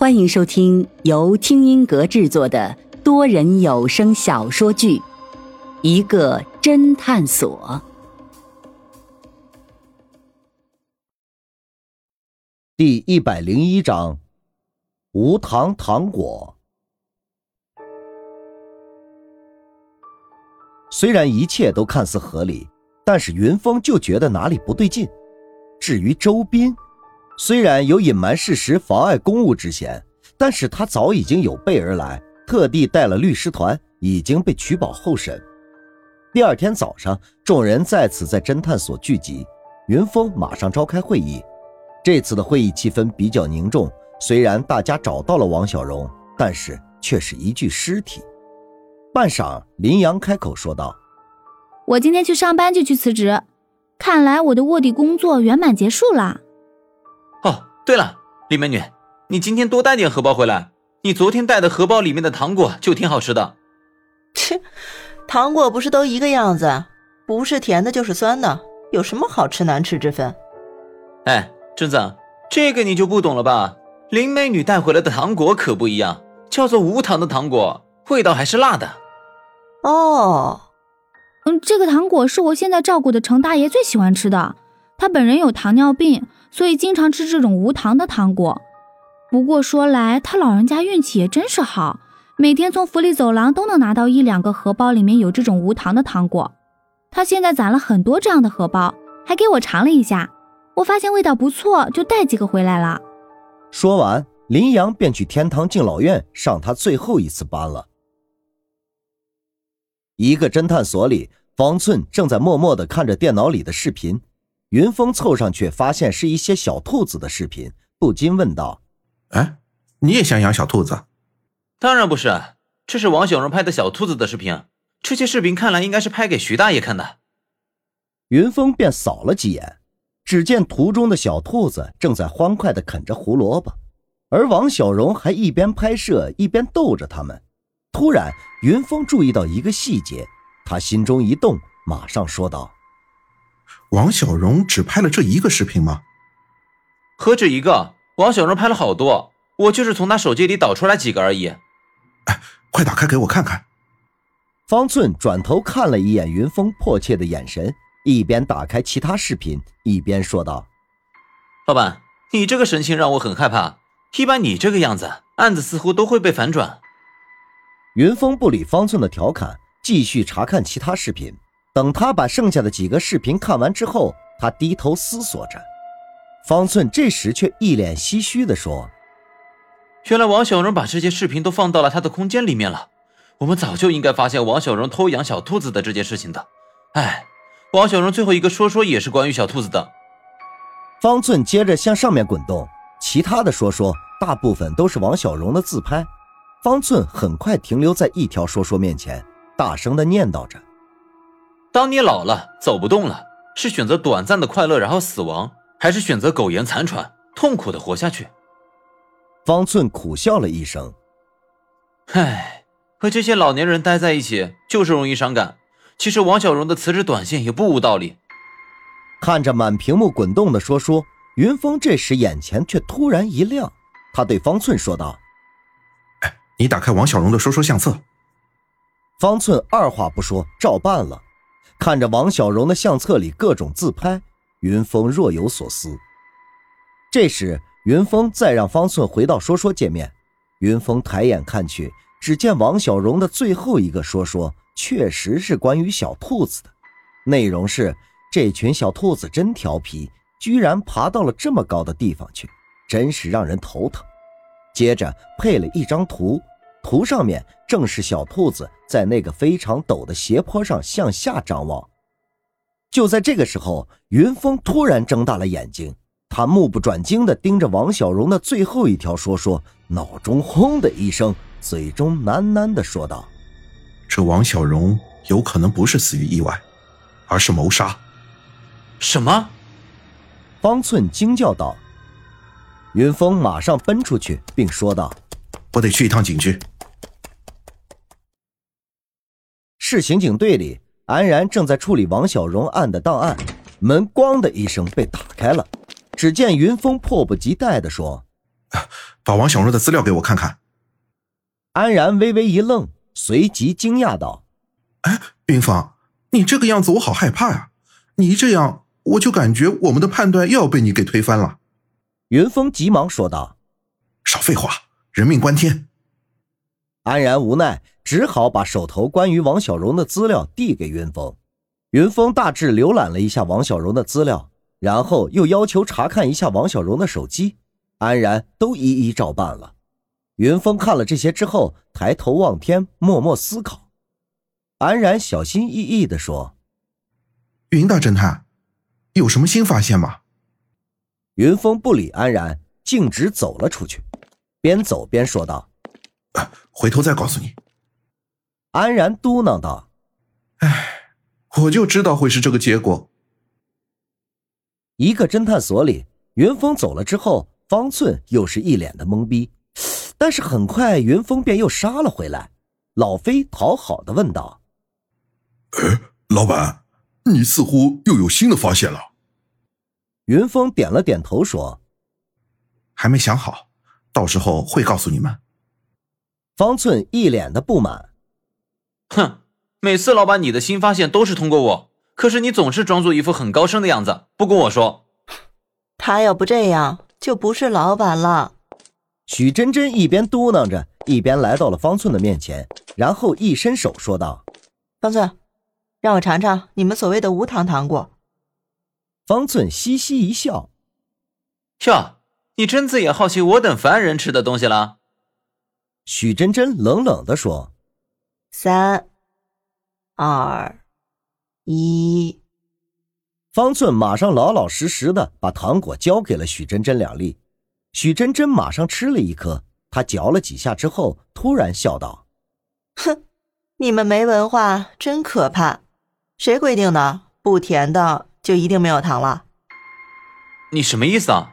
欢迎收听由听音阁制作的多人有声小说剧《一个侦探所》第一百零一章：无糖糖果。虽然一切都看似合理，但是云峰就觉得哪里不对劲。至于周斌，虽然有隐瞒事实、妨碍公务之嫌，但是他早已经有备而来，特地带了律师团，已经被取保候审。第二天早上，众人再次在侦探所聚集，云峰马上召开会议。这次的会议气氛比较凝重，虽然大家找到了王小荣，但是却是一具尸体。半晌，林阳开口说道：“我今天去上班就去辞职，看来我的卧底工作圆满结束了。”哦，对了，李美女，你今天多带点荷包回来。你昨天带的荷包里面的糖果就挺好吃的。切，糖果不是都一个样子，不是甜的就是酸的，有什么好吃难吃之分？哎，贞子，这个你就不懂了吧？林美女带回来的糖果可不一样，叫做无糖的糖果，味道还是辣的。哦，嗯，这个糖果是我现在照顾的程大爷最喜欢吃的，他本人有糖尿病。所以经常吃这种无糖的糖果。不过说来，他老人家运气也真是好，每天从福利走廊都能拿到一两个荷包，里面有这种无糖的糖果。他现在攒了很多这样的荷包，还给我尝了一下，我发现味道不错，就带几个回来了。说完，林阳便去天堂敬老院上他最后一次班了。一个侦探所里，方寸正在默默地看着电脑里的视频。云峰凑上去，发现是一些小兔子的视频，不禁问道：“哎，你也想养小兔子？”“当然不是，这是王小荣拍的小兔子的视频。这些视频看来应该是拍给徐大爷看的。”云峰便扫了几眼，只见图中的小兔子正在欢快地啃着胡萝卜，而王小荣还一边拍摄一边逗着他们。突然，云峰注意到一个细节，他心中一动，马上说道。王小荣只拍了这一个视频吗？何止一个，王小荣拍了好多，我就是从他手机里导出来几个而已。哎，快打开给我看看。方寸转头看了一眼云峰迫切的眼神，一边打开其他视频，一边说道：“老板，你这个神情让我很害怕。一般你这个样子，案子似乎都会被反转。”云峰不理方寸的调侃，继续查看其他视频。等他把剩下的几个视频看完之后，他低头思索着。方寸这时却一脸唏嘘地说：“原来王小荣把这些视频都放到了他的空间里面了。我们早就应该发现王小荣偷养小兔子的这件事情的。哎，王小荣最后一个说说也是关于小兔子的。”方寸接着向上面滚动，其他的说说大部分都是王小荣的自拍。方寸很快停留在一条说说面前，大声地念叨着。当你老了走不动了，是选择短暂的快乐然后死亡，还是选择苟延残喘痛苦的活下去？方寸苦笑了一声，唉，和这些老年人待在一起就是容易伤感。其实王小荣的辞职短信也不无道理。看着满屏幕滚动的说说，云峰这时眼前却突然一亮，他对方寸说道：“哎，你打开王小荣的说说相册。”方寸二话不说，照办了。看着王小荣的相册里各种自拍，云峰若有所思。这时，云峰再让方寸回到说说界面，云峰抬眼看去，只见王小荣的最后一个说说确实是关于小兔子的，内容是：这群小兔子真调皮，居然爬到了这么高的地方去，真是让人头疼。接着配了一张图。图上面正是小兔子在那个非常陡的斜坡上向下张望。就在这个时候，云峰突然睁大了眼睛，他目不转睛地盯着王小荣的最后一条说说，脑中轰的一声，嘴中喃喃地说道：“这王小荣有可能不是死于意外，而是谋杀。”什么？方寸惊叫道。云峰马上奔出去，并说道：“我得去一趟警局。”市刑警队里，安然正在处理王小荣案的档案，门“咣”的一声被打开了。只见云峰迫不及待地说：“ 把王小荣的资料给我看看。安然微微一愣，随即惊讶道：“哎，云峰，你这个样子我好害怕呀！你一这样，我就感觉我们的判断又要被你给推翻了。”云峰急忙说道：“少废话，人命关天。”安然无奈，只好把手头关于王小荣的资料递给云峰。云峰大致浏览了一下王小荣的资料，然后又要求查看一下王小荣的手机。安然都一一照办了。云峰看了这些之后，抬头望天，默默思考。安然小心翼翼地说：“云大侦探，有什么新发现吗？”云峰不理安然，径直走了出去，边走边说道：“回头再告诉你。”安然嘟囔道：“哎，我就知道会是这个结果。”一个侦探所里，云峰走了之后，方寸又是一脸的懵逼。但是很快，云峰便又杀了回来。老飞讨好的问道：“哎，老板，你似乎又有新的发现了。”云峰点了点头说：“还没想好，到时候会告诉你们。”方寸一脸的不满：“哼，每次老板你的新发现都是通过我，可是你总是装作一副很高深的样子，不跟我说。他要不这样，就不是老板了。”许真真一边嘟囔着，一边来到了方寸的面前，然后一伸手说道：“方寸，让我尝尝你们所谓的无糖糖果。”方寸嘻嘻一笑：“哟，你真自也好奇我等凡人吃的东西了？”许真真冷冷的说：“三、二、一。”方寸马上老老实实的把糖果交给了许真真两粒。许真真马上吃了一颗，她嚼了几下之后，突然笑道：“哼，你们没文化，真可怕！谁规定的不甜的就一定没有糖了？你什么意思啊？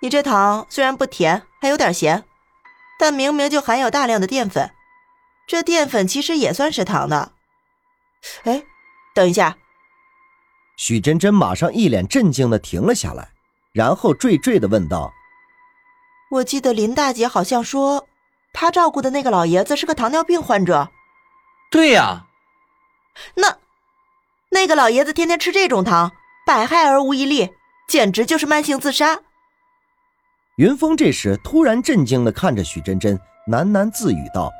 你这糖虽然不甜，还有点咸，但明明就含有大量的淀粉，这淀粉其实也算是糖的。哎，等一下！”许真真马上一脸震惊的停了下来。然后惴惴的问道：“我记得林大姐好像说，她照顾的那个老爷子是个糖尿病患者。”“对呀。”“那，那个老爷子天天吃这种糖，百害而无一利，简直就是慢性自杀。”云峰这时突然震惊的看着许真真，喃喃自语道：“啊，